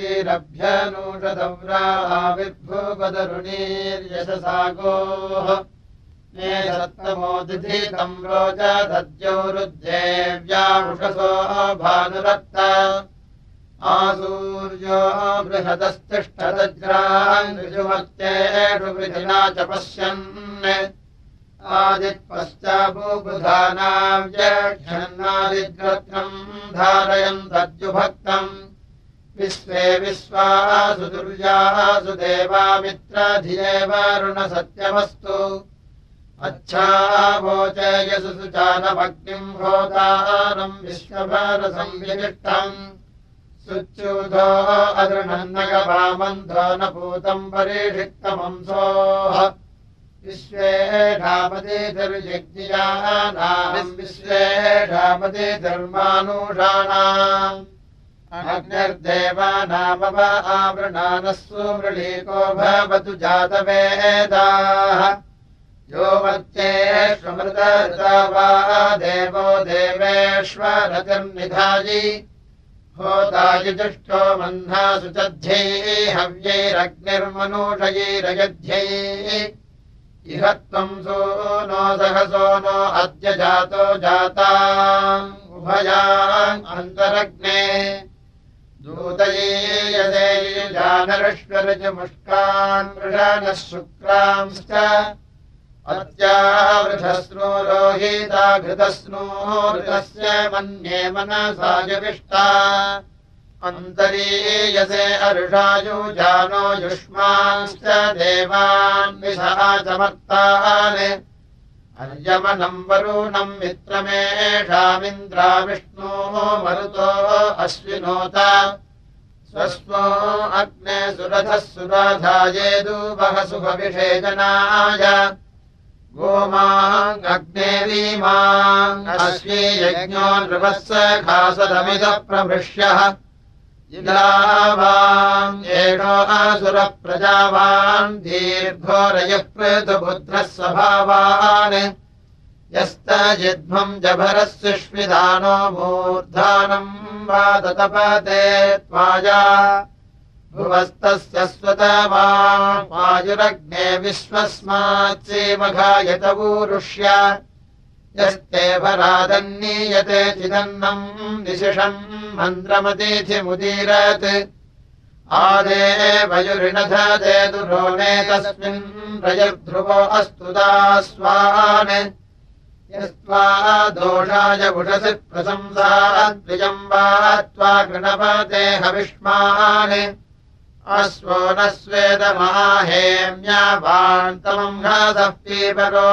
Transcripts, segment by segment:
नतीरभ्यनूषदव्राविर्भूपदरुणीर्यशसागोः मे सत्तमोदिधीतम् रोचदद्यौरुद्येव्यामुषसो भानुरत्त आसूर्यो बृहदस्तिष्ठदज्रान्विजुमत्येषु विधिना च पश्यन्। आदित्पश्चाबुबुधानाव्यक्षन्नादिग्रत्नम् धारयन् तद्युभक्तम् विश्वे विश्वासु दुर्यासु देवामित्रधियेवारुणसत्यमस्तु अच्छावोचयसु सुचानमग्निम् होतारम् विश्वभारसंविनिष्टम् सुच्यूधो अदृढन्नगवामन्धो न पूतम् परीक्षिक्तमंसोः विश्वे धामतिर्यज्ञानाम् विश्वे धामति धर्मानुषाणाम् अग्निर्देवानामव आवृणानः सुमृळीको भवतु जातवेदाः। यो मत्येष्वमृतऋता वा देवो देवेष्वरतिर्निधायि होतायुजुष्टो मह्नासु चध्ये हव्यैरग्निर्मनूषयैरयध्यैः। इह त्वम् सो नो सहसो नो अद्य जातो जाता उभयाम् दूतये यदे जानरश्वरजमुष्कान् मृषानः शुक्रांश्च अत्यावृधस्नो रोहिता घृतस्नोरुतस्य मन्ये मनसायुविष्टा अन्तरीयसे अरुषायुजानो युष्मांश्च देवान् विषाचमर्तान् अर्यमनम् वरुणम् मित्रमेषामिन्द्राविष्णोः मरुतो अश्विनोत। स्वस्मो अग्ने सुरथः सुराधायेदुवः सुभविषेचनाय गोमाङ्ग्ने वीमाङ्गश्वी यज्ञो नृपः खासदमिदः प्रभृष्यः इलावाम् एषो असुरप्रजावान् दीर्घोरयः पृथुपुत्रः स्वभावान्। यस्तजिध्वम् जभरः सुष्मिदानो मूर्धानम् वा ततपते त्वाया भुवस्तस्य स्वतवायुरग्ने विश्वस्मात्सीमघायतवूरुष्य यस्ते परादन्नीयते चिदन्नम् निशिषम् मन्त्रमतिथिमुदीरत्। आदेवयुरिणधते दुरोणे तस्मिन् रजध्रुवो अस्तु दास्वान्। यस्त्वा दोषाय पुषसि प्रशंसाद्विजम् वा त्वा गृणपते हविष्मान् अश्वो न स्वेदमाहेम्यावान्तमम् घासः पीपरोधास्वांसम्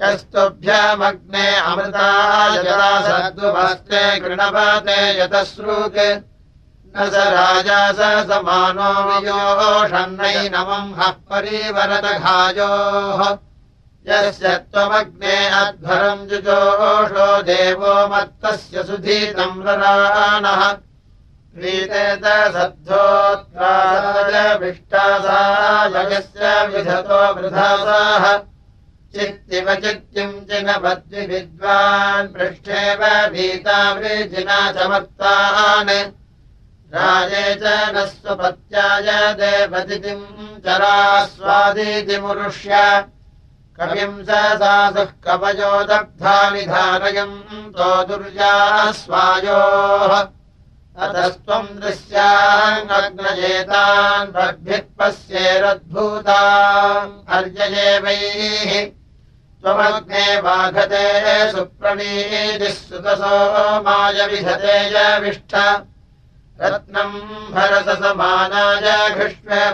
यस्तुभ्यमग्ने अमृताय जला सद्वस्ते गृणपते यतश्रुक् न स राजा स समानो वियोषन्नैनमम् हः परिवरतघायोः यस्य त्वमग्ने अध्वरम् जुजोषो देवो मत्तस्य सुधीतम् रराणः प्रीतेत सद्धोत्राविष्टासायस्य विधतो वृधासाः। चित्तिव चित्तिम् चिनपद्विद्वान् पृष्ठेव भीता वृजिना चमर्तान् राजे च न स्वपत्याय देवतिथिम् चरास्वादितिमुरुष्य। कविम् स कवयो दग्धानि धारयम् तो दुर्यास्वायोः अतस्त्वम् दृश्याङ्गग्नजेतान् भग्भिः पश्येरद्भूताम् अर्ययेवैः त्वमग्ने वाघते सुप्रणीतिः सुतसो माय विधते यविष्ठ रत्नम्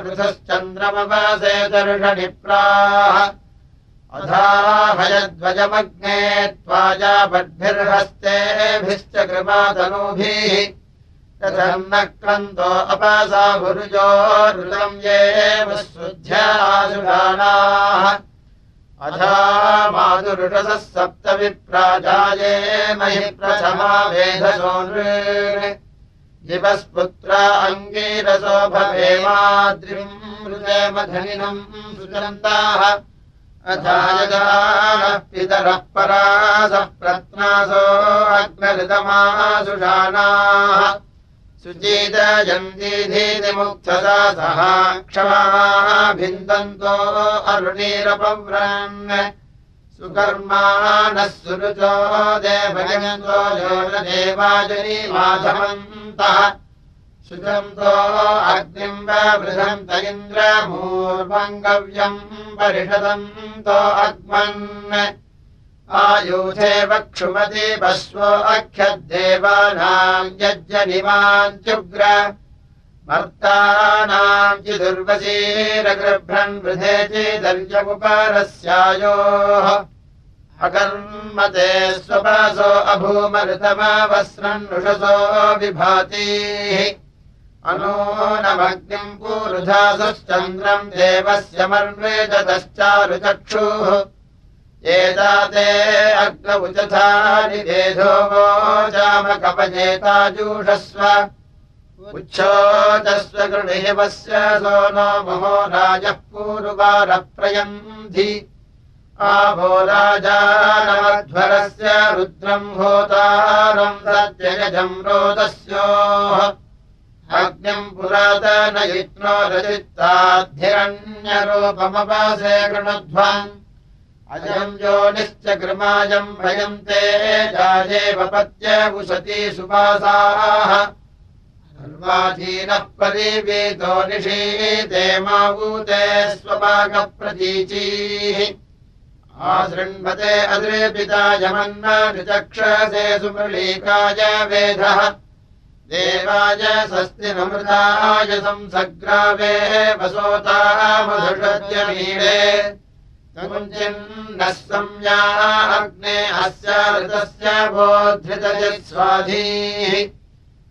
पृथश्चन्द्रमवसे दर्शनिप्राः अधाहयध्वजमग्ने त्वाजा बद्भिर्हस्तेभिश्च कृपातनूभिः तथम् न क्रन्तो अपसा भुरुजोरुलम् ये शुद्ध्यासुराणाः अधा मातुरुषसः सप्तविप्राजाये महि प्रथमा वेधसो दिवस्पुत्र अङ्गीरसो भवेमाद्रिम् मृदेमधनिनम् सुचन्ताः अथायदानः पितरः परासः प्रत्नासो अग्नऋतमासुषाणाः सुचीतयन्तीधीतिमुक्थसा सह। क्षमाः भिन्दन्तो अरुणीरपव्रन् यो न देवाजनी माधवन्तः सुजन्तो अग्निम् वृधन्त इन्द्रमूर्वङ्गव्यम् परिषदन्तो अग्मन् आयुधे वक्षुमति वस्वो अख्यद्देवानाम् यज्जनिमान्त्युग्र मर्तानाम् चिदुर्वशीरगृभ्रन् वृधे चिदर्यमुपरस्यायोः अकर्मते स्वपासो नुषसो विभातीः। अनूनमग्निम् पूरुधासुश्चन्द्रम् देवस्य मर्वेदतश्चारुचक्षुः एताते अग्नमुचथानि वेधो वोजामकपजेताजूषस्व उच्छोचस्व गृणेवस्य सो नो महो राजः पूर्वारप्रयन्धि। आवो राजानमध्वरस्य रुद्रम् होतारम् सत्ययजम् रोदस्योः। अग्निम् पुरातनयित्नो रचित्ताद्धिरण्यरूपमवासे गृणध्वम् अजम् योनिश्च कृमाजम् भयन्ते जायेवपत्य उसती सुपासाः सर्वाधीनः परिवेदो निषीते मावूते स्वपाकप्रतीचीः आसृण्वते अद्रेपिता यमन्नाचक्षसे सुमृळीकाय वेधः। देवाय स्वस्तिमृताय संसग्रावे वसोतामधुषद्यमीडे संज्ञा अग्ने अस्य ऋतस्य बोद्धृतयस्वाधीः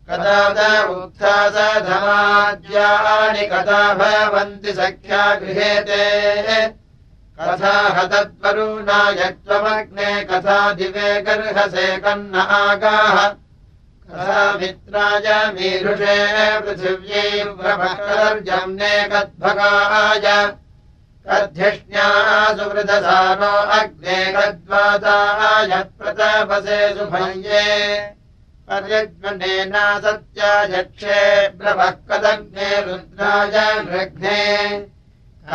कदा उत्था स धमाद्यानि कदा भवन्ति सख्या गृहेते कथा हतत्वरुणा यत्त्वमग्ने कथा दिवे गर्हसे कन्न आगाः। कथा मित्राय मीरुषे पृथिव्यै प्रभर्जम्ने कद्भगाय कद्धिष्ण्या सुवृतसानो अग्ने कद्वाताय प्रतपसे सुभये। पर्यज्ञनेन सत्यायक्षे ब्रवः कदग्ने रुद्राय मृग्ने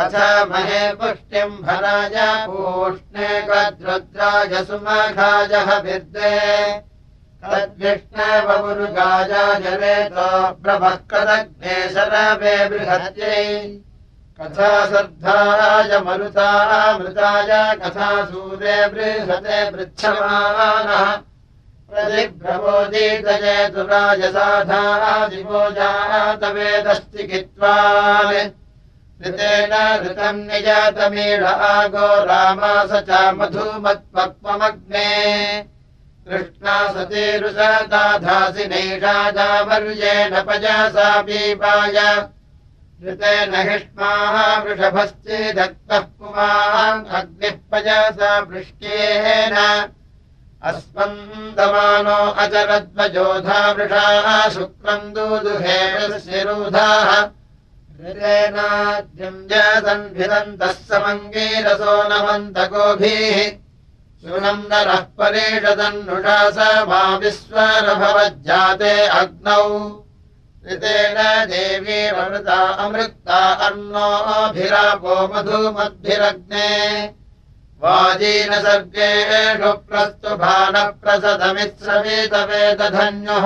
अथ महे पुष्टिम् भराय पूष्णे कद्रुद्राय सुमघायः विद्वे तद्विष्णवमुरुगायाजरेतो ब्रवः कदग्ने शरवे बृहत्यै कथा श्रद्धाय मरुतामृताय कथा सूरे बृहते पृच्छमानः प्रतिभ्रमोदीतये दुराजसाधादिवोजातवेदश्चिकित्वान् ऋतेन ऋतम् निजातमीढ आगो रामास च मधुमत्पक्वमग्ने कृष्णा सतीरुषदाधासि नैषाजावर्येण पजसा पीपाय ऋतेन हिष्माः वृषभश्चेदत्तः पुमान् अग्निः पजसा वृष्ट्येन अस्मन्दमानो अचरद्वजोधा वृषाः शुक्रम् दूदुहेरुधाः ऋतेनाद्यम् जसन्भिदन्तः समङ्गीरसो नमन्तगोभिः। सुनन्दनः परेषदन्नुषा स मा विश्वरभवज्जाते अग्नौ ऋतेन देवीरमृता अमृक्ता अन्नोऽभिरापो मधुमद्भिरग्ने। वाजीन सर्गेषु प्रस्तुभानः प्रसदमित्सवेतवेदधन्युः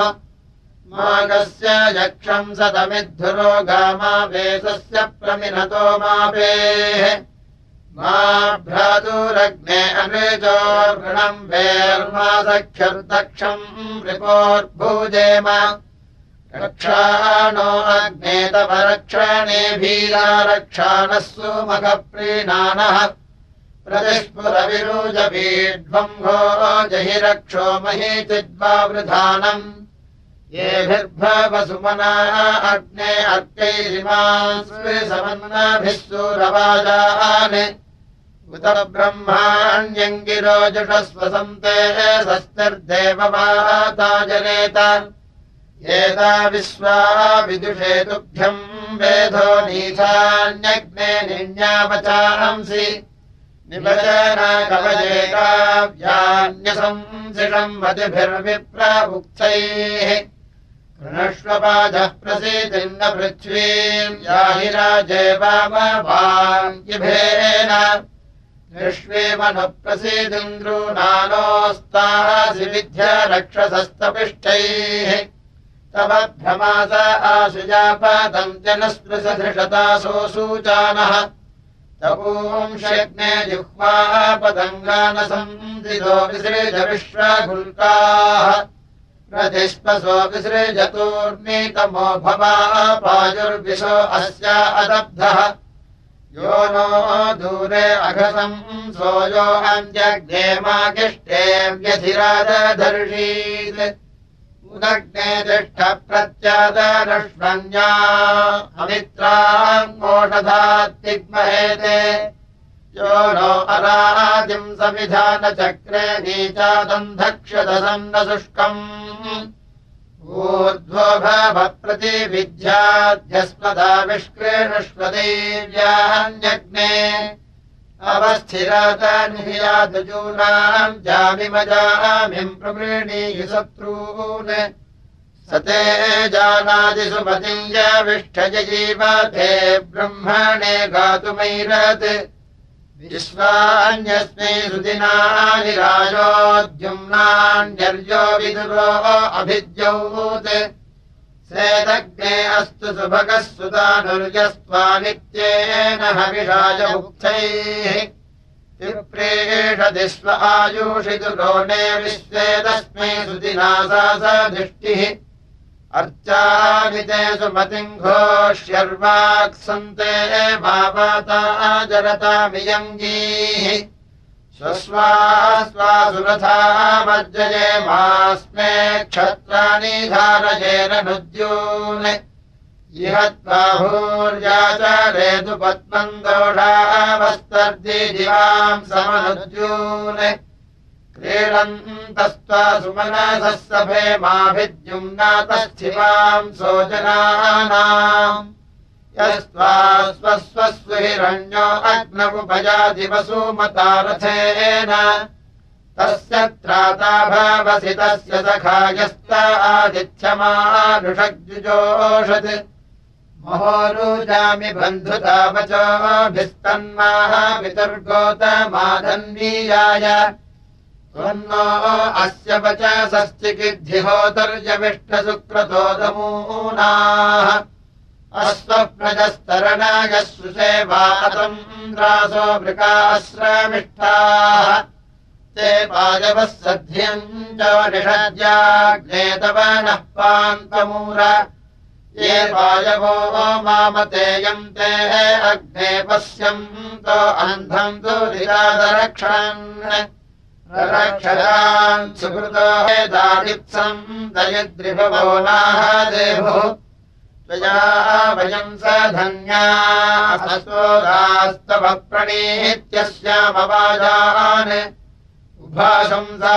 मागस्य यक्षम् सदमिद्धुरो गामावेशस्य प्रमिनतो मापेः। मा भ्रातुरग्ने अनृजोर्गुणम् वेर्मासख्यर्दक्षम् रिपोर्भूजेम रक्षाणो अग्ने तव रक्षणे भीरा रक्षाणः सुमखप्रीणानः। प्रतिस्फुरविरोजभीड्वम्भो जहि रक्षो मही चिद्वावृधानम् येभिर्भवसुमनाः अग्ने अर्कैरिमान्स्मृसमन्नाभिः सूरवाजान्। उत ब्रह्माण्यङ्गिरोजुषस्वसन्ते स्वस्तिर्देववाता जनेत एता विश्वा विदुषे तुभ्यम् वेधो निन्यावचांसि निवचन कवयेकाव्यान्यसंसिषम् मतिभिर्विप्रमुक्तैः कृणष्वपादः प्रसीदिन्न पृथ्वीम् याहि राजे वामवाङ्गिभेन विश्वेमनुप्रसीदिन्द्रूनानोस्तासि विद्य रक्षसस्तपिष्टैः तव भ्रमास आशुजापादम् जनस्पृशधृषतासोऽसूचानः तपूंशयज्ञे जिह्वापदङ्गानसन्दितो विसृज विश्वगुल्काः। प्रतिष्पसो विसृजतोर्नीतमो भवा पायुर्विशो अस्य अदब्धः। यो नो दूरे अघसम् सोयो अञ्जग्नेमागिष्टे व्यधिरादधर्षीत् उदग्ने तिष्ठ अमित्राङ्गोषधात्तिग्महेते यो नो अरादिम् सविधानचक्रे नीचादन्धक्षदसन्न शुष्कम्। ऊर्ध्वो भवप्रतिविद्याध्यस्मदाविष्कृष्वदेव्यान्यग्ने अवस्थिरातनियादजूनाम् जामिमजामिम् प्रवृणीहि शत्रून्। स ते जानादिसुमतिम् याविष्ठजीवते ब्रह्मणे गातुमैरत्। विश्वान्यस्मै सुदिनानि राजोद्युम्नान्यर्यो विदुरो अभिद्यौत् सेदग्ने अस्तु सुभगः सुतानुर्यस्त्वा नित्येन हविषाजमुक्तैः विप्रेषति स्व आयुषितु लोणे विश्वे तस्मै सुदिना सा दृष्टिः। अर्चामिते सुमतिम् घोष्यर्वाक्सन्ते भावाता जरतामियङ्गीः स्वस्वा स्वासुरथा मज्जये मास्मे क्षत्राणि धारयेन नुद्यून्। इह त्वाभूर्याचारेतु पद्मम् दोषावस्तर्जि दिवाम् समनुद्यून्। क्रीडन्तस्त्वा सुमनसः सभे माभिद्युम्नातस्थिवाम् सोजनानाम् यस्त्वा स्वस्वस्विरण्यो अग्नमुपजादिवसुमतारथेन तस्य त्राता भावसि तस्य सखायस्त आदिथ्यमानुषग्जुजोषत्। महोरुजामि बन्धुतावचोभिस्तन्माः पितुर्गोतमाधन्वीयाय त्वन्नो अस्य वच अस्वप्रजस्तरणाय सुसेवातन्द्रासो वृकाश्रमिष्ठाः ते पायवः सध्यम् च निषद्याग्नेतव नः पान्तमूर। ये पायवो मामतेयम् ते अग्ने पश्यन्तो अन्धम् दुरिरादरक्षन् रक्षरान् सुकृतो दादित्सम् दयद्रिभवो नाह देवो त्वया वयम् स धन्यास्तव प्रणीत्यस्यामवाजान् उभाशंसा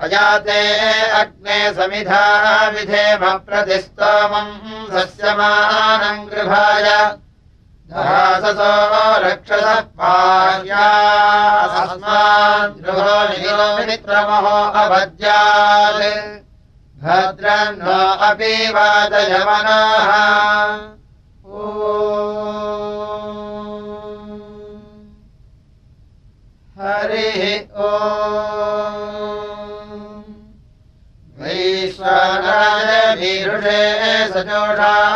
अजाते अग्ने समिधा विधेम प्रतिस्तोमम् सस्यमानम् गृभाय ससो रक्षसः मित्रमहो अभद्यात् भद्रन्नो अपि वादयमनाः ओ हरिः ओ वैश्वानाय वीरुषे सजोषाः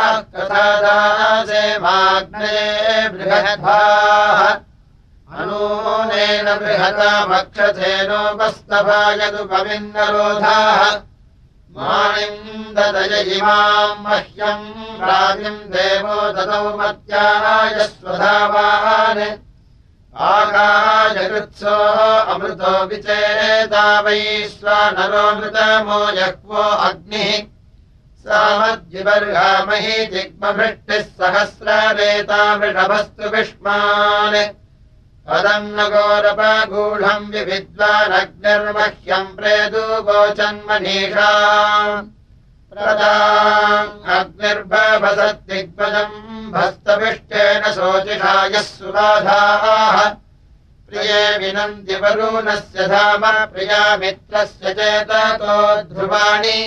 कथादासे माग्ने बृहद्भाः। अनूनेन बृहतामक्षथेनोपस्तभायदुपमिन्नरोधाः माणिम् ददय इमाम् मह्यम् राजिम् देवो ददौ मत्याय स्वधावान्। आकाशकृत्सो अमृतो विचेता वैश्वानरोऽमृतमो यह्वो अग्निः सामद्विबर्हामहि जिग्मभृष्टिः सहस्ररेता वृषभस्तु विष्मान्। पदम् न गोरपगूढम् विविद्वानग्निर्मह्यम् प्रेदु गोचन्मनीषा। अग्निर्भवसद्दिग्पदम् भस्तविष्टेन शोचिषायः सुराधाः प्रिये विनन्दिवरुणस्य धाम प्रियामित्रस्य चेततो ध्रुवाणि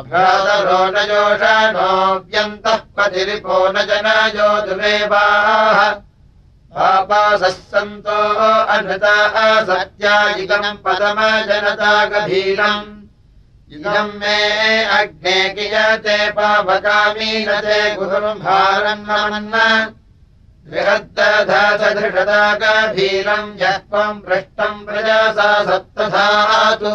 अभ्रातरो न योषणोऽव्यन्तः पतिरिपो न जनयो दुरेवाः पापासः सन्तो अनृता सत्यायिकम् पदमजनता गभीरम् इदम् मे अग्ने कियते पावकामीनते गुरुम्भारन्नमन्न बृहद्दधृषदा गभीरम् यः त्वम् पृष्टम् प्रजासा सप्तधातु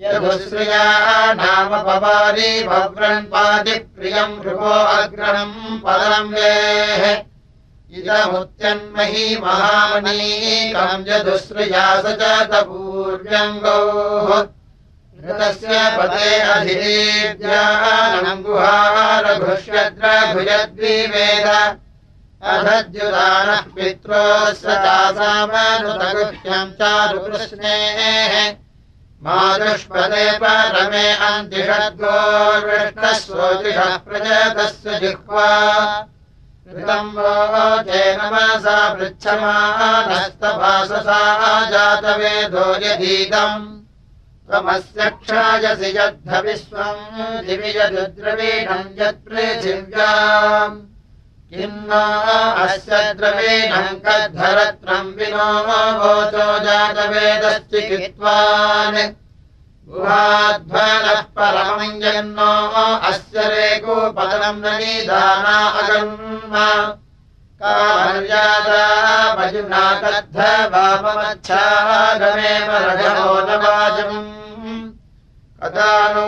यदुश्रिया नाम पवारि भव्रन्पादिप्रियम् ध्रुवो अग्रणम् पदम् वेः। इदमुत्यन्मही महामनीकम् यदुश्रिया स च तपूर्व्यङ्गोः। ऋतस्य पदे अधिरेद्यानम् गुहारघुष्यद्रघुजद्विवेद। अधद्युदानः पित्रोस्य चासामनुतगुह्यम् चारुकृष्णेः मादुष्पदे परमे स्वोतिषः प्रजतस्य जिह्वा। कृतम् वोचे नमसा पृच्छमानस्तभाससा जातवेदो यदीदम्। त्वमस्य क्षायसि यद्धविश्वम् दिवि यदुद्रवीणम् यत्पृथिव्याम् किम् नो अस्य द्रवीणम् कद्धरत्रम् विनो वोचो जातवेदश्चिकित्वान् गुहाध्वनः परमम् यन्नो अस्य रेकोपतनम् न निदाना अगन्म भजुना कद्ध वाममच्छागमेव रघवो न वाजम् नो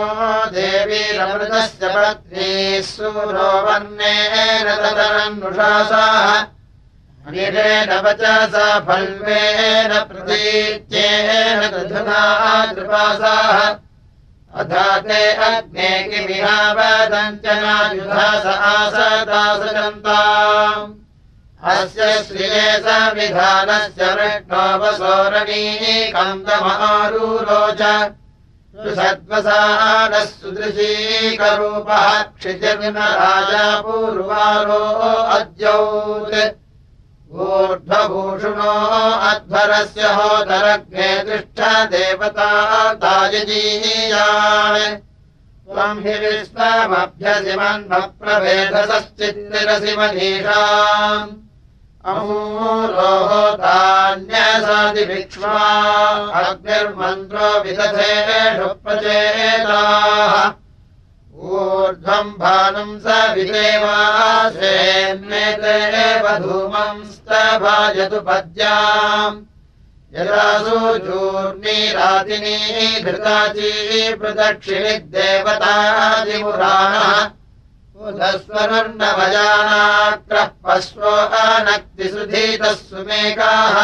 देवीरमृतस्य पत्नी सूरो वर्णेन वचसा फल्वेन प्रतीत्येन दधुना कृपासाः अधा ते अग्ने किमिहावदञ्चनायुधा स आसदासजन्ताम्। अस्य श्रिये संविधानस्य विष्णोपसोरणीकन्दमारूरोच सद्वसानः सुदृशीकरूपः क्षितिर्नराजा पूर्वारो अद्यौत् ऊर्ध्वभूषुणो अध्वरस्य होदरग्ने तिष्ठ देवता तायजीयान् त्वम् हि विश्वमभ्यसिमन्मप्रभेदसश्चित्तिरसि मनीषाम् अमूरोहोतान्यसादिभिक्ष्मा अग्निर्मन्त्रो विदधेषु प्रचेताः ऊर्ध्वम् भानुम् स विदेवासेन्नेतेव धूमम् स्तभाजतु पद्याम्। यदासु चूर्णीरातिनी धृताची प्रदक्षिणि उदस्वरुर्नवजानाक्रः पश्वो अनक्तिसुधीतः सुमेकाः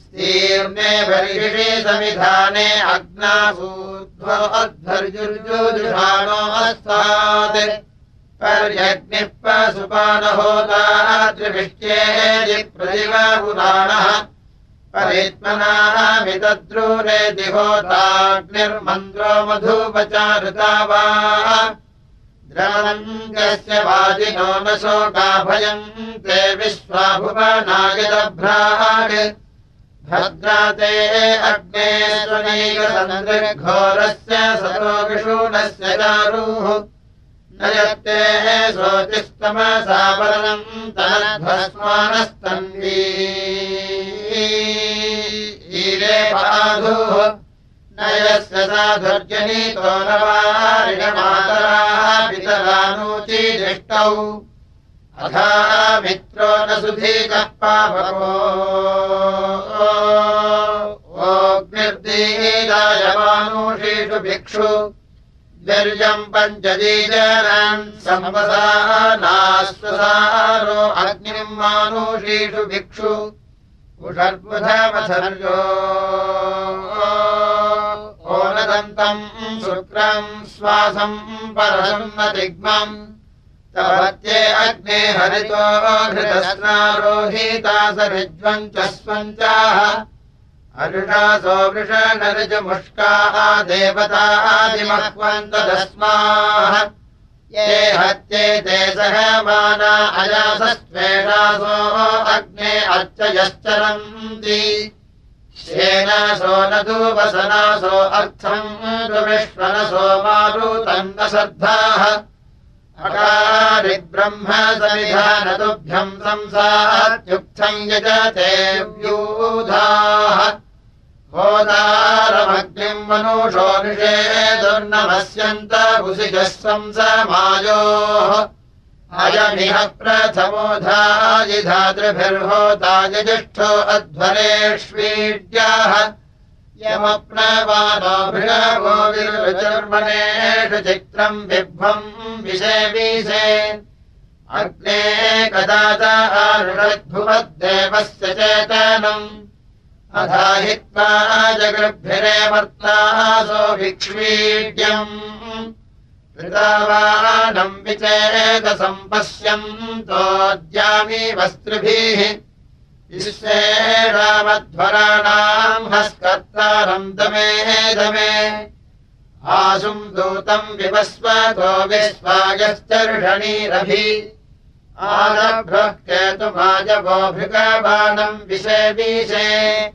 स्तीर्णे बर्हिषि समिधाने अग्नासूध्वोऽध्वर्जुर्जुजुषाणो अस्तात् पर्यग्निः पशुपानहोदाद्रिभिष्ट्ये प्रतिवपुराणः परित्मनाः मितद्रूरे दिहोताग्निर्मन्द्रो मधुपचारुता वा द्रवङ्गस्य वादिनो न शोकाभयम् ते विश्वाभुवनायदभ्राट् भद्राते अग्ने स्वनैकसन्द्रिघोरस्य सतो विषूणस्य चारुः न यत्ते शोचिस्तमसावरणम् तनध्वस्मानस्तन्वी। ईरे पाधुः न यस्य साधुर्जनीतो न वारिणमातराः पितरानूचिदिष्टौ अथा मित्रो न सुधीकः पापको ओग्निर्दीरायमानुषीषु भिक्षु। वीर्यम् पञ्चजीजनम् संवसानाश्वसारो अग्निम् मानुषीषु भिक्षु। उषर्बुधमथर्यो शुक्रम् श्वासम् दिग्मम् तवत्ये अग्ने हरितो घृतस्नारोहीता सरिज्वम् च स्वञ्चाः। अरुषासो वृषनरुजमुष्काः देवतादिमह्वन्तदस्माः ये हत्ये ते सहमाना अजासस्त्वेषासो अग्ने अर्चयश्चरन्ति श्येनासो न तु वसनासो अर्थम् विश्वनसो मारुतन्न श्रद्धाः अकारिब्रह्म समिधानतुभ्यम् संसात्युक्थम् यजते व्यूधाः। होदारमग्निम् मनुषो निषेदुर्नमस्यन्त भुसिजः संसमायोः अयमिह प्रथमोधायिधातृभिर्होतायजिष्ठो अध्वरेष्वीड्याः यमप्नवानो भृगवो विरुचर्मणेषु चित्रम् बिभ्वम् विषे अग्ने कदाच आरुषद्भुवद्देवस्य चेतनम्। अधाहित्वा जगृभिरे वर्तासो भिक्ष्वीड्यम् कृतावानम् विचेदसम् पश्यन्तोद्यामि वस्त्रुभिः। विश्वे रामध्वराणाम् हस्कर्तारम् दमे दमे। आशुम् दूतम् विवस्वतो विश्वायश्चर्षणीरभि। आरभ्रः केतुमाजवो भृगबाणम् विषे विषे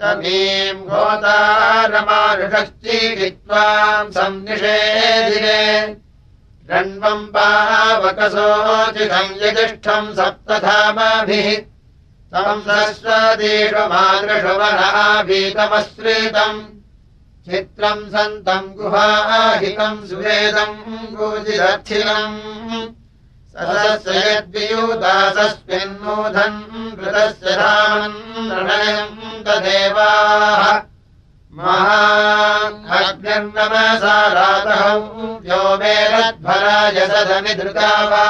तमीम् गोतारमारुषश्चीलित्वाम् सन्निषेधिरे रण्वम् पावकसोचितम् यजिष्ठम् सप्तधामभिः। मादृशु वनाभीतमश्रितम् चित्रम् सन्तम् गुहाहितम् सुवेदम् गोजिदर्थिनम् यद्वियूदासस्मिन्नूधन् कृतस्य रामन् प्रणयम् तदेवाः महाग्निर्नमसारातहौ यो मेरध्वराय सदमिधृतावा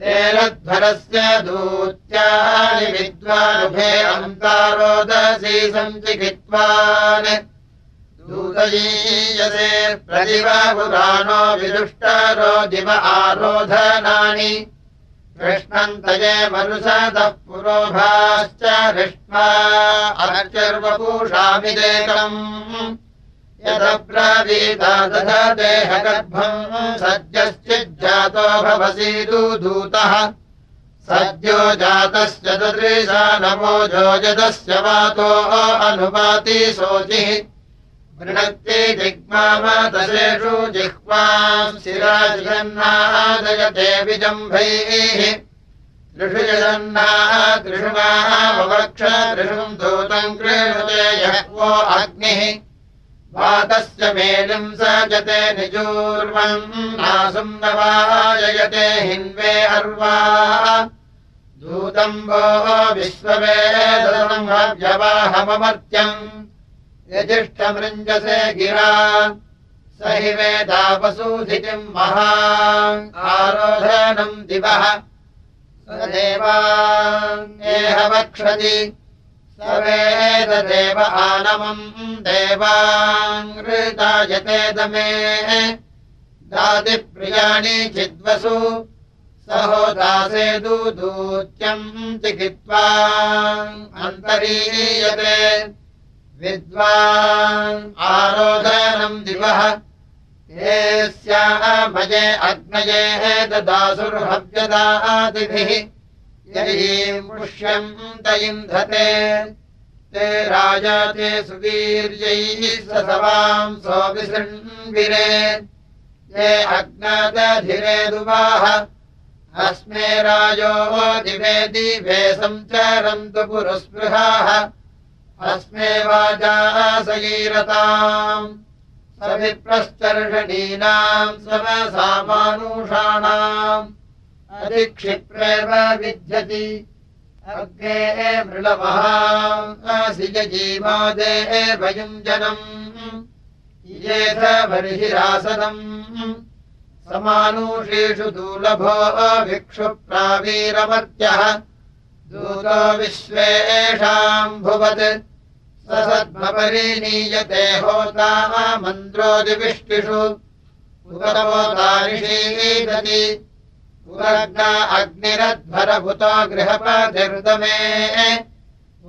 देरध्वरस्य दूत्यानि विद्वानुभे अन्तारोदसी सञ्चिकित्वान् दूतयीयसे प्रतिभापुराणो विदुष्टरो दिव आरोधनानि। कृष्णन्तये मनुषदः पुरोभाश्च हृष्मा अर्चर्वपूषामि देकम्। यदब्रवीता तथा देहगर्भम् सद्यश्चिज्जातो भवसि दूतः। सद्यो जातस्य ददृशा नमोजो यदस्य वातो अनुपाति शोचिः वृणक्ति जिग्मादशेषु जिह्वाम् शिराजन्नादयते विजम्भैः। त्रिषु जगन्नाः त्रिषुमावक्ष त्रिषुम् दूतम् कृणुते यः वो अग्निः। वातस्य मेलिम् स जते निजूर्वम् नासुम् न वाजयते हिन्वे अर्वा। दूतम् वो विश्ववेदनम् व्यवाहममर्त्यम् यजिष्ठमृञ्जसे गिरा। स हि वेदापसूधितिम् महा। आरोधनम् दिवः। स देवान्येह वक्षति। स वेददेव आनमम् देवाङ्कृतायते दमे। दादिप्रियाणि चिद्वसु स होदासे दूत्यम् चिकित्वा अन्तरीयते विद्वान् आरोधनम् दिवः। ये भजे अग्नयेः ददासुर्हव्यदादिभिः। पुष्यम् त इन्धते ते राजा ते सुवीर्यैः सवाम् सोऽविसृण्विरे ये अग्नादधिरे दुवाः। अस्मे राजो दिवे दिवे सञ्चरन्तु पुरस्पृहाः अस्मे वाजा सगीरताम्। सविप्रश्चर्षणीनाम् समसामानुषाणाम्। अधिक्षिप्रेव विद्यति अग्ने मृळमहासि जीवादे भयुञ्जनम् येथ बर्हिरासदम् समानुषेषु दूलभो भिक्षुप्रावीरमर्त्यः दूतो विश्वेषाम् भुवत् स सद्मपरिनीयते होता मन्द्रोदिविष्टिषु उपतमोतानिषीदति पुरग्ना अग्निरध्वरभुतो गृहपतिर्दमे।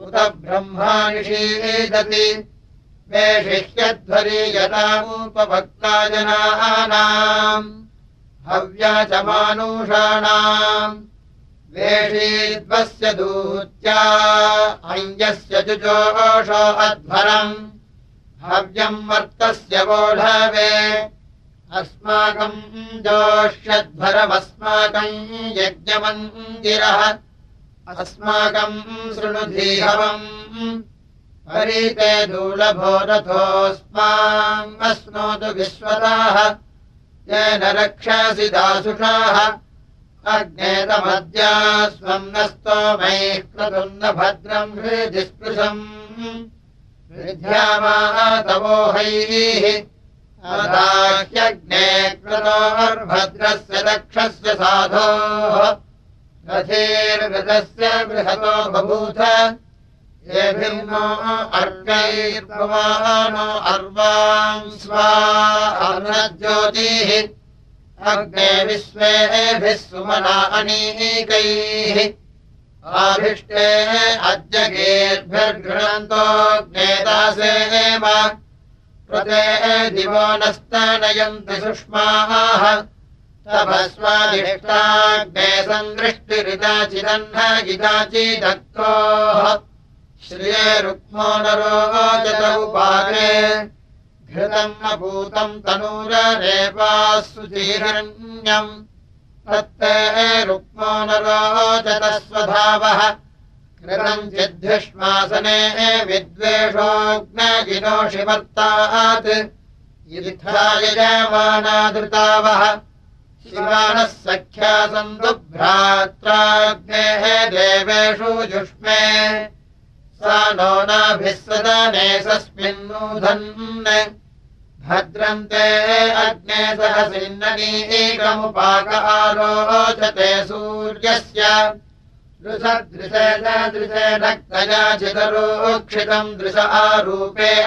उत ब्रह्मानिषीदति। मे शिष्यध्वरि यदामुपभक्ता जनानाम् हव्या च मानुषाणाम् वेषीद्वस्य दूत्या अञ्जस्य जुजोषो अध्वरम्। हव्यम् वर्तस्य वोढवे अस्माकम् जोष्यध्वरमस्माकम् यज्ञमन्दिरः। अस्माकम् शृणुधीहवम् हरिते दूलभो रथोऽस्माम् अश्नोतु विश्वताः। येन रक्षसि दासुषाः अग्नेतमद्या स्वम् न स्तोमैः क्रतुम् न भद्रम् हृदिस्पृशम् तवोहैः ह्यग्ने कृतोर्भद्रस्य दक्षस्य साधोः। रथेर्गतस्य बृहतो बभूथ। येभिर्नो अर्गैर्भवानो अर्वाम् स्वा अर्णज्योतिः अग्ने विश्वेभिः सुमना अनीकैः। आभिष्टे अद्यगेर्भिर्गृणन्तोऽग्नेदासेव प्रते दिवो नस्तनयन्ति सुष्माः। तपस्वादिष्टाग्ने गिदाचिदक्तोः श्रिये रुक्मो नरोचत उपागे घृतम् न भूतम् तनूररेपाः सुचीरण्यम् तत्ते रुक्मो नरोचत स्वधावः कृतम् चिद्धिष्मासने विद्वेषोऽग्नजिनोषिवर्तात् युद्धा यजमानादृतावः शिवानः सख्या सन्तु भ्रात्राग्नेः देवेषु जुष्मे सा नो नाभिः सदने सस्मिन्नूधन्। भद्रन्ते अग्ने सहसिन्ननीकमुपाक आरोचते सूर्यस्य। दृशदृशेन दृशेन कयाचितरोक्षितम् दृश आरूपे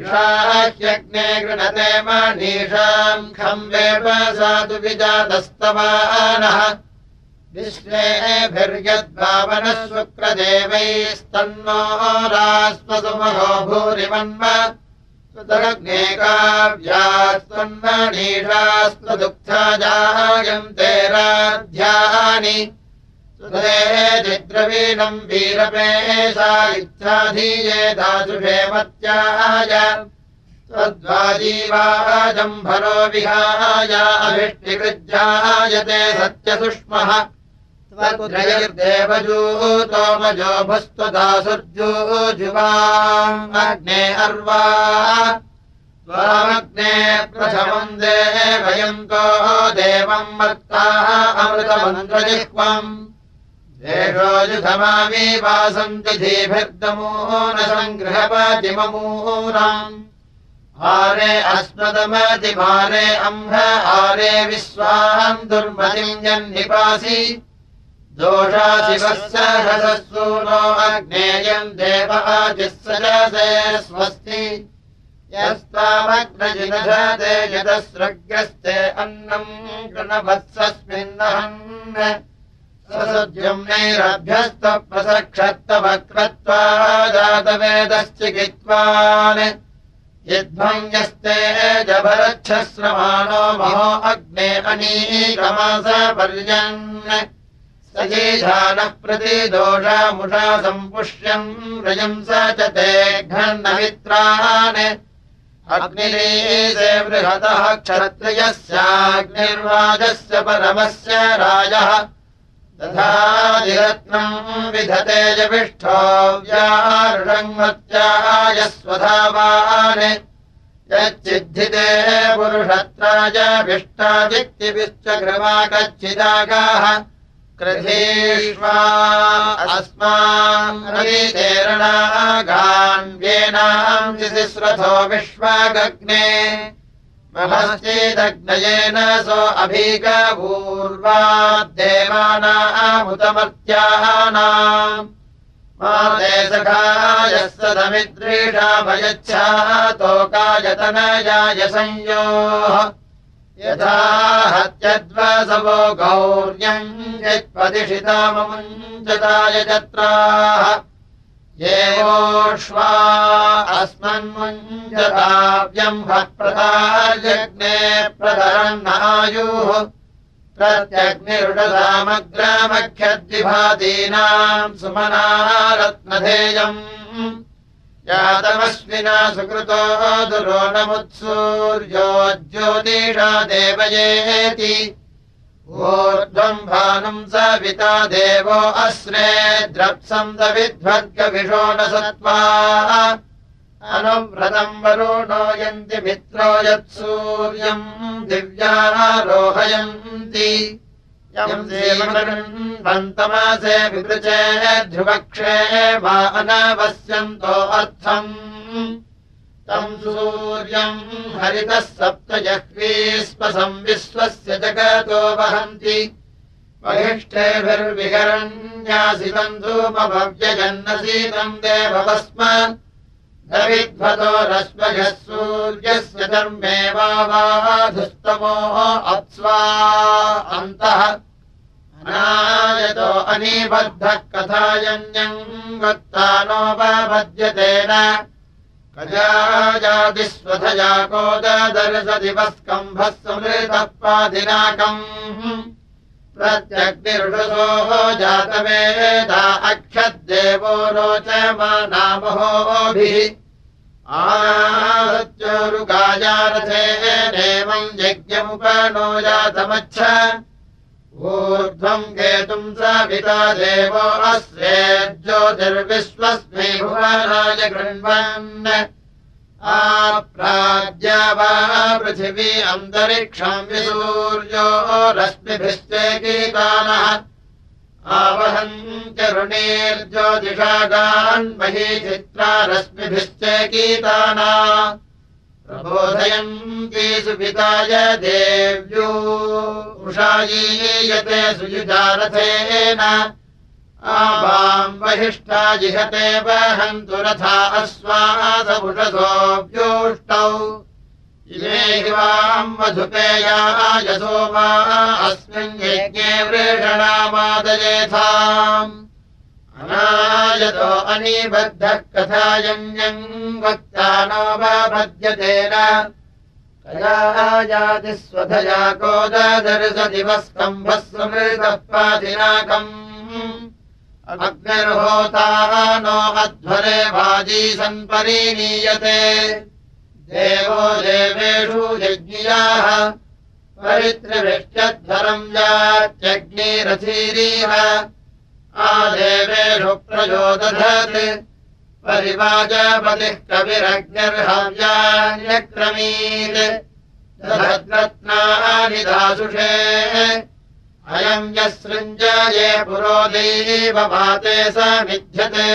ऋषाह्यग्ने गृणते मनीषाम् खम् वेप साधु विजातस्तवानः विश्वेभिर्यद्भावनः शुक्रदेवैस्तन्नो रास्वसुमहो भूरिमन्म इच्छाधीये दासुषे मत्याय त्वद्वाजीवाजम्भरो विहाय अभिष्टिकृज्जायते सत्यसुष्मः त्वद्रयर्देवजूतोमजो भस्त्वदासुर्जूजुवाग्ने अर्वा। त्वामग्ने प्रथमम् देवयन्तो देवम् मत्ताः अमृतमन्त्रजिह्वम्। देशोजुधमामी वासन्ति धीभिर्दमो न सङ्गृहपतिममूनाम् आरे अस्मदमतिमारे अम्ह आरे विश्वाहम् दुर्मतिम् यन्निपासि दोषाशिवः सहससूनो अग्नेयम् देवाजिस्सजसे स्वस्ति। यस्तामग्नजिनधते यदस्रग्रस्ते अन्नम् गृणवत्सस्मिन्नहन् नैरभ्यस्तप्रसक्षत्तवक्रत्वा जातवेदश्चिकित्वान्। यद्भङ्गस्ते जभरच्छस्रमाणो महो अग्ने अनीकमास पर्यन् सजीधानः प्रति दोषामुषा सम्पुष्यम् रजम् स च ते घन्नमित्रान् अग्निरीसे बृहतः क्षत्रियस्याग्निर्वाजस्य परमस्य राजः। तथादिरत्नम् विधते जपिष्ठो व्यारुषङ्मत्यायस्वधावान् यच्चिद्धिते पुरुषत्राय विष्टादिक्तिभिश्च गृमाकच्चिदागाः जितिस्रथो विश्वागग्ने महश्चेदग्नयेन सो अभीकभूर्वाद्देवानामुतमर्त्यानाम् माते सखायः सदमिद्रीषाभयच्छा तोकायतनयाय संयोः यथा हत्यद्वसवो गौर्यम् यत्पदिशिताममुञ्चताय जत्राः एवोष्वा अस्मन्मुञ्चताव्यम् हप्रदायज्ञे प्रधरन्नायुः प्रत्यग्निरुडसामग्रामख्यद्विभातीनाम् सुमना रत्नधेयम् यातमश्विना सुकृतो दुरो नमुत्सूर्यो ज्योतिषा देवयेति। ऊर्ध्वम् भानुम् सविता देवो अस्रे द्रप्सम् न सत्त्वा। अनुव्रतम् वरुणो यन्ति मित्रो यत्सूर्यम् दिव्यारोहयन्ति विवृचे ध्रुवक्षे वा अनवस्यन्तो अर्थम्। तम् सूर्यम् हरितः सप्त जह्वीस्पसम् विश्वस्य जगतो वहन्ति। वहिष्ठेभिर्विहरण्यासितम् धूमभव्यजन्नसीतम् देववस्म न विध्वतो रश्मयः सूर्यस्य धर्मे वाधुस्तमो अप्स्वा अन्तः अनायतो अनीबद्धः कथायन्यम् कजाजातिस्वथया कोदर्शदिवस्कम्भः समृतः पादिनाकम् प्रत्यग्निरुषसोः जातवेदा अक्षद्देवो रोचमानामहोभिः आरुगायारथेनेवम् यज्ञमुपनो जातमच्छ। ऊर्ध्वम् केतुम् सविता देवो ज्योतिर्विश्वस्मै भुवनाय गृह्णन् आप्राज्या वा पृथिवी अन्तरिक्षम् विसूर्यो रश्मिभिश्चे गीतानः। आवहम् चरुणेर्ज्योतिषागान्मही चित्रा रश्मिभिश्चे गीताना। प्रबोधयन्ती सुपिताय देव्यो। उषायीयते सुयुजारथेन आवाम् वहिष्ठा जिहते वहन्तु रथा अश्वासपुषसोऽव्योष्टौ इमे हि वाम् मधुपेयायसो वा अस्मिन् यज्ञे वृषणामादयेथाम् अनायतो अनिबद्धः कथायन्यम् वक्ता नो वा पद्यतेन कयाजातिस्वधया कोददर्शदिवस्तम्भः समृतः पादिनाकम् अग्निर्होता नो अध्वरे वाजी सन्परिणीयते देवो देवेषु यज्ञियाः परित्रिविष्ट्यध्वरम् यात्यग्निरथीरीह आदेवेषु प्रयोदधत् परिवाजपतिः कविरग्निर्हव्यान्यक्रमीत्। दधद्रत्नानि दासुषे अयम् यः सृञ्जये पुरो दैवपाते स विध्यते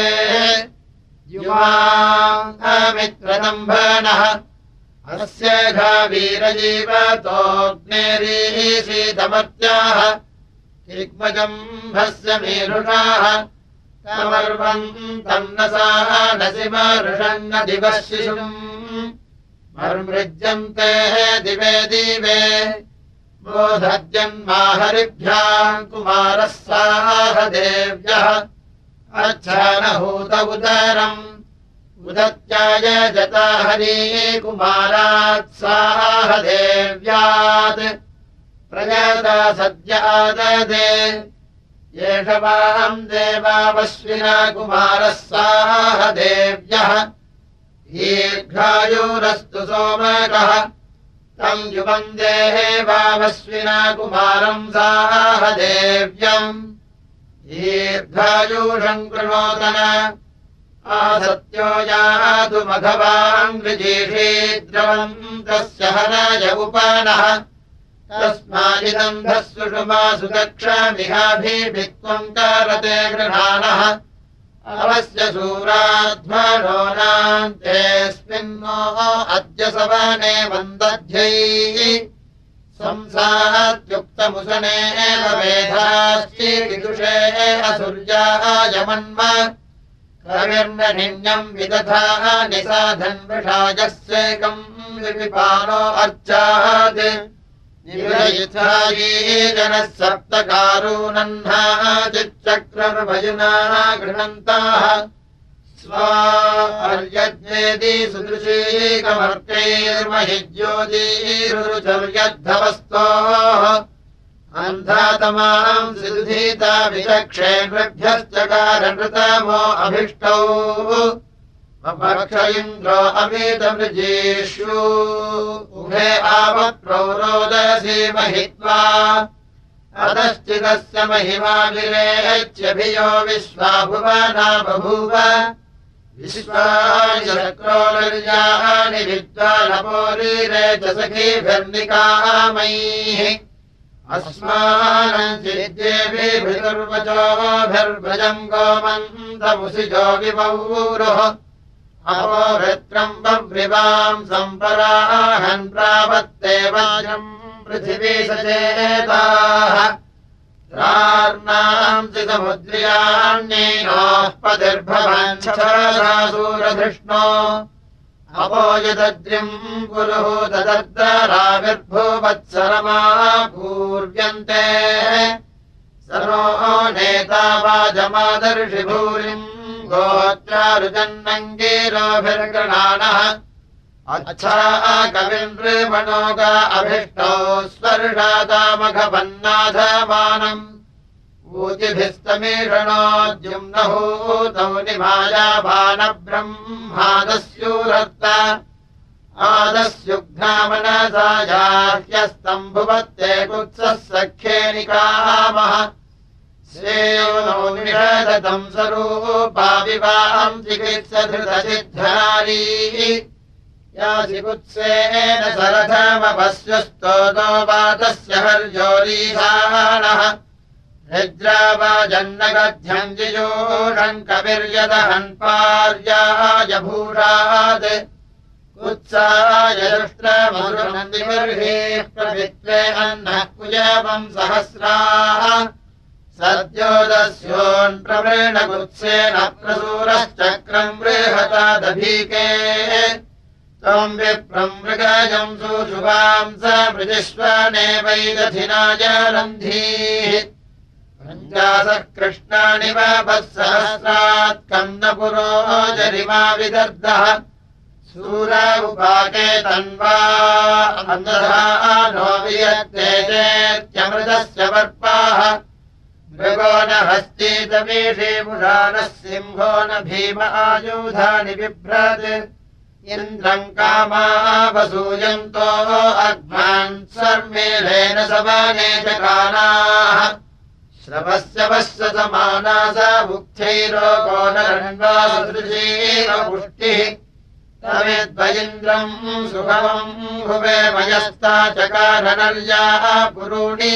युवामित्रदम्भनः अस्य घावीरजीवतोऽग्नेरीशीतमर्त्याः दिग्मजम्भस्य मेरुषाः तमर्वम् तन्नसाः नसिमरुषन्न दिवः शिशुम्। मर्मृज्यन्ते दिवे दिवे बोधजन्माहरिभ्याम् कुमारः साह देव्यः अच्छानहूत उदरम् उदत्याय जता हरी कुमारात् साह देव्यात् प्रजाता सद्याददे एष वाम् देवावश्विना कुमारः साह देव्यः। दीर्घायुरस्तु सोमकः तम् युवम् देहे वावश्विना कुमारम् साह देव्यम्। दीर्घायुषम् कृणोदन आसत्यो यातु मघवान् विजीषीद्रवम् तस्य हरय उपनः। तस्मादिदन्धः सुषुमा सुदक्षमिहाभित्वम् कारते गृहाणः अवस्य सूराध्वरो नान्तेऽस्मिन्नो अद्य सवने वन्दध्यैः। संसात्युक्तमुसने एव वेधाश्ची विदुषे असुर्यायमन्म कविर्निन्यम् विदधा निसाधन् वृषाजस्येकम् विपिपानो अर्चात् जनः सप्तकारूनह्ना चिच्चक्रमभजुना गृह्णन्ताः स्वार्यज्ञेति सुदृशीकमर्कैर्महि ज्योतिरुचर्यद्धवस्तोः अन्धातमाम् सिद्धीता विचक्षेभ्यश्चकारणृतमो अभिष्टौ पक्ष इन्द्रो अमीतमृजेषु उभे आवप्रौरोदसी महित्वा अधश्चिदस्य महिमाभिरेच्यभियो विश्वा भुवना बभूव विश्वानि विद्वानपोरीरे च सखीभिर्निकामैः अस्मानञ्चिद्येभिर्वचोभिर्भजम् गोमन्तमुसिजो विपौरुः अपोभृत्रम् बभ्रिवाम् सम्पराहन् प्रापत्ते वाजम् पृथिवी सचेताः। रार्णांसि समुद्र्याण्येनोः पतिर्भवन्सूरधृष्णो अपोयदद्रिम् पुरुः तदर्दराविर्भूवत्सरमा पूर्व्यन्ते सर्वो नेता वाजमादर्शि भूरिम् गोत्रारुजन्नङ्गीरोभिर्गणानः अच्छा कविन्द्रिमणोगा अभिष्टौ स्वर्षादामघपन्नाथमानम्। ऊतिभिस्तमीषणोद्युम्नहूतौ निभायाभानब्रह्मादस्यूरर्त आदस्युघ्नामनसायाह्यस्तम्भुवत्ते कुत्सः सख्येनिकामः श्रेयो स्वरूपाविवाहम् चिकित्सधृतसिद्धनारी। यासि कुत्सेन सरथमपश्यस्तोतो वातस्य हर्योरीशानः निद्रावाजन्नगध्यम् जिजोषम् कविर्यदहन् पार्याय कुत्साय दृष्टमरुणन्दिबर्हेः प्रवित्वे अन्नः कुजवम् सहस्राः सद्योदस्योन्प्रवृणकुत्सेन प्रसूरश्चक्रम् बृहता दधीके त्वम् विप्रम् मृगजम् सुशुभाम् स मृजिष्वनेवैदधिनाय रन्धीः पञ्चासः कृष्णानि वापः सहस्रात् कन्नपुरो जरिमा विदर्दः सूर उपाके तन्वा नो वियत्तेत्यमृतस्य वर्पाः मृगो न हस्तीतमीषीमुषानः सिंहो न भीम आयुधानि बिभ्रत्। इन्द्रम् कामावसूयन्तो अग्मान् सर्मेलेन समाने च कानाः। श्रवस्य वस्य समाना स मुक्त्यैरोगो नरण्वासदृशीरपुष्टिः तमेद्वयिन्द्रम् सुभवम् भुवे मयस्ता चकारनर्याः पुरूणि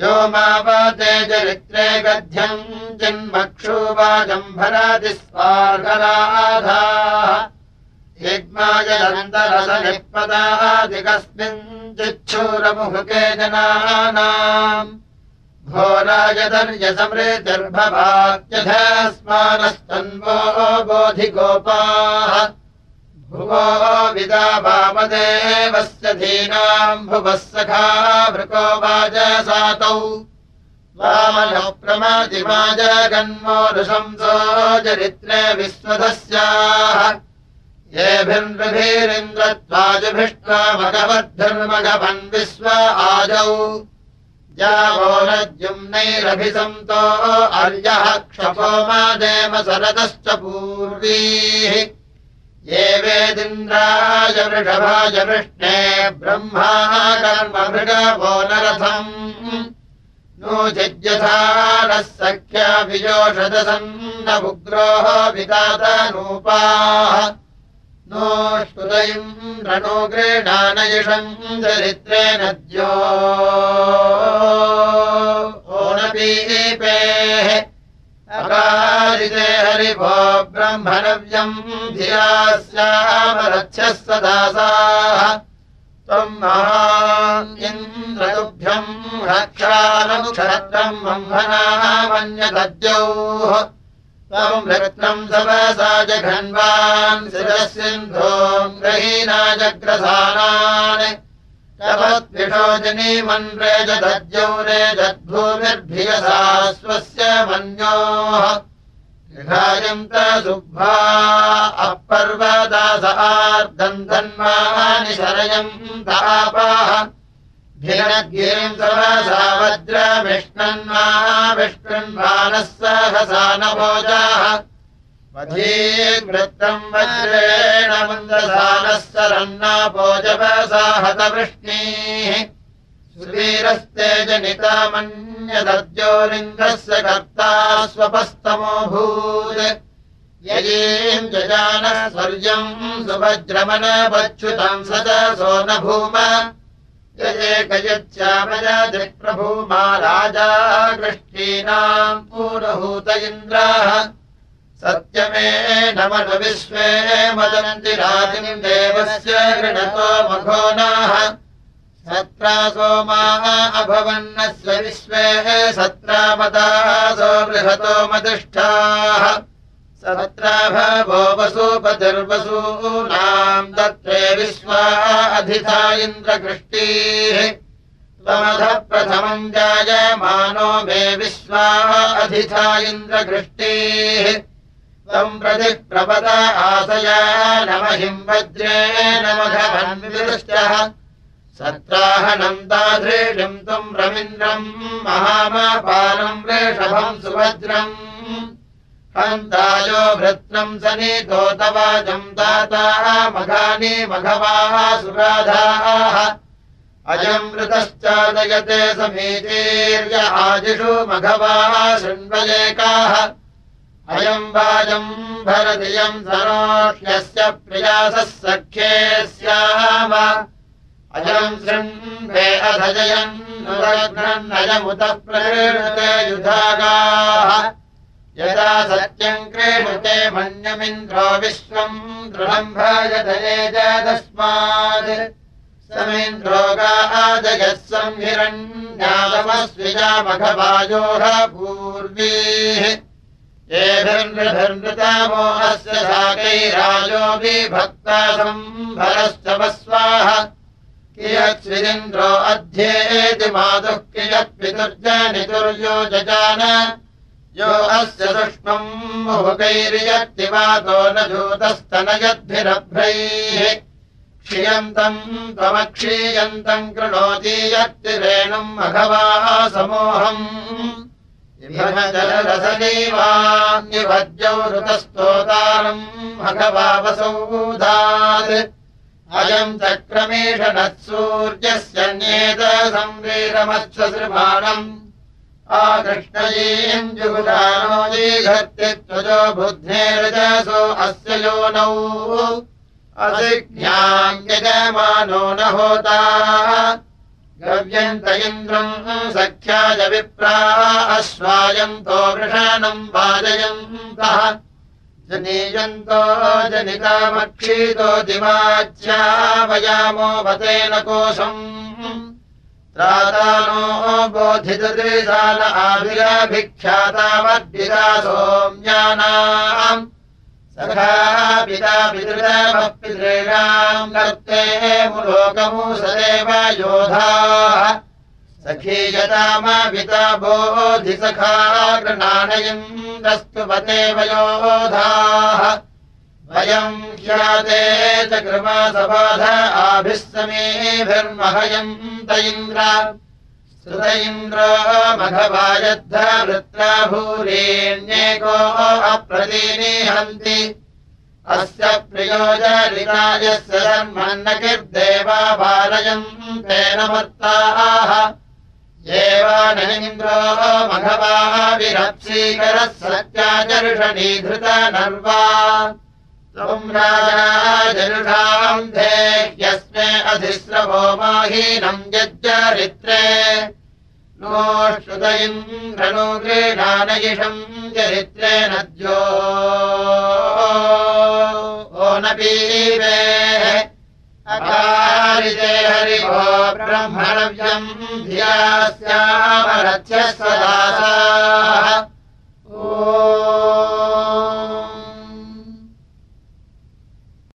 यो मावते चरित्रे गध्यम् जन्मक्षुवाजम्भरादि स्वार्हराधाः यग्मायदन्तरसनिःपदादिकस्मिञ्चिच्छूरमुहुके जनानाम्। घोरायदर्यसमृतिर्भवात्यधस्मानस्तन्वो बोधिगोपाः भुवो विदा वामदेवस्य धीनाम् भुवः सखा भृको वाजसातौ वामनो प्रमादिमाजगन्मोरुशंसो चरित्रे विश्वधस्याः येभिन्द्रभिरिन्द्रत्वाजभिष्ट्वा मघवद्भिर्मघवन् विश्व आजौ। जावो नद्युम्नैरभिसन्तो अर्यः क्षपो मादेव सरदश्च पूर्वीः ये वेदिन्द्राय वृषभाय वृष्णे ब्रह्मा कर्ममृगवो नरथम्। नो चिद्यथा नः सख्याभिजोषदसन्न उग्रोः विदातनूपाः। नो स्तुतयम् रणो गृणानयिषम् दरिद्रे नद्यो ओनपीपेः अकारिते हरिभो ब्रह्मणव्यम् धिया स्यामरच्छः सदासाः। त्वम् महा इन्द्रतुभ्यम् रक्षानुक्षत्रम् मन्यदद्योः त्वम् रत्नम् सवसा जघन्वान् शिरसिन्धोम् ग्रहीणा जग्रसानान् तवद्विषोजनीमन् रेजदद्यौ रेजद्भूमिर्भियसा स्वस्य मन्योः। विधायन्त सुभ्वा अपर्वदास आर्दन्तन्मानि शरयम् तापाः भिरणगिरिम् सवसा वज्रविष्णन्मा विष्णन्मानः सहसानभोजाः वधीवृत्तम् वज्रेण मन्दसानः सरन्नापोजवसा हतवृष्णीः सुवीरस्ते जनितामन्यदद्योलिङ्गस्य कर्ता स्वपस्तमोऽभूत् यजीम् जजानः स्वर्यम् सुभज्रमणवच्छुतम् सदसो न भूम यजेकयच्छामयदिप्रभूमा राजा कृष्टीनाम् पूरहूत इन्द्राः सत्यमे नमनु विश्वे मदन्ति राजिम् देवस्य गृणतो मघोनाः सत्रा सोमाः अभवन्नस्य विश्वे सत्रामदासो बृहतो मदिष्ठाः। सत्रा भवो वसूपतिर्वसूनाम् दत्ते विश्वा अधिथा इन्द्रकृष्टीः त्वमधः प्रथमम् जायमानो मे विश्वा अधिथा इन्द्रकृष्टीः त्वम् प्रति प्रपद आसया नमहिम् वज्रेण मघवन्विदृष्टः सत्राहनम् दाधृषिम् त्वम् रवीन्द्रम् महामापानम् वृषभम् सुभद्रम् हन्तायो भृत्रम् सनीतो तवाजम् दाता मघानि मघवाः सुराधाः। अयम् मृतश्चादयते समीचीर्य आजिषु मघवाः शृण्वलेकाः अयम् वाजम् भरतियम् सरोष्यस्य प्रियासः सख्ये स्याम अयम् शृण्वे अधजयन्नयमुतः प्रकृते युधागाः। यदा सत्यम् क्रीडुते मन्यमिन्द्रो विश्वम् दृढम् भजतस्मात् समिन्द्रोगाजयः संहिरण्यादमस्विजामघवायोः पूर्वीः येभिर्नृभिर्नृतामो अस्य साकैराजो विभक्ता सम्भरश्चवस्वाः कियत्स्विरिन्द्रो अध्येति मातुः कियत् पितुर्जनितुर्यो जजान यो अस्य सुष्मम् मुहुकैर्यक्तिवातो न जूतस्तनयद्भिरभ्रैः क्षीयन्तम् त्वमक्षीयन्तम् कृणोति यत्तिरेणुम् मघवाः समोहम्। जलरसनीवान्यभज्यौ ऋतस्तोतारम् मघवावसौधात् अयम् चक्रमेष नः सूर्यस्य न्येत संवीरमत्सृमाणम् आकृष्णयीम् जुगुदानो जीघर्ति त्वजो बुद्धेरजसो अस्य योनौ असिज्ञाम् यजमानो न होता गव्यन्त इन्द्रम् सख्याय विप्रा अश्वायन्तो वृषणम् वाजयन्तः। जनीयन्तो जनितामक्षीतो वतेन कोशम्। त्रादानो बोधितदृशाल आविराभिख्यातावद्विरा सोम्यानाम् सखा पिता कर्ते मुलोकमुसदेव योधाः। सखीयतामपिता बोधिसखा गृणानयन्द्रस्तुपतेव योधाः। वयम् ह्याते च कृमासबाध आभिः समेभिर्महयन्त इन्द्र श्रुत इन्द्रो मघवायद्ध वृत्रा भूरेण्येको अप्रतीनिहन्ति। अस्य प्रियोजनिकायस्य धर्मन्न किर्देवा बालयन्तेन मत्ताः। एवानीन्द्रो मघवा विरप्सीकरः सत्याचर्षणीधृत नर्वा जनुषाम् धे यस्मे अधिस्रवो माहीनम् यज्जरित्रे। नो श्रुतयिन्द्रनो क्रीडानयिषम् चरित्रे नद्यो ओ पीवे अकारिते हरिभो ब्रह्मणव्यम् धिया स्यामरथ्य सदा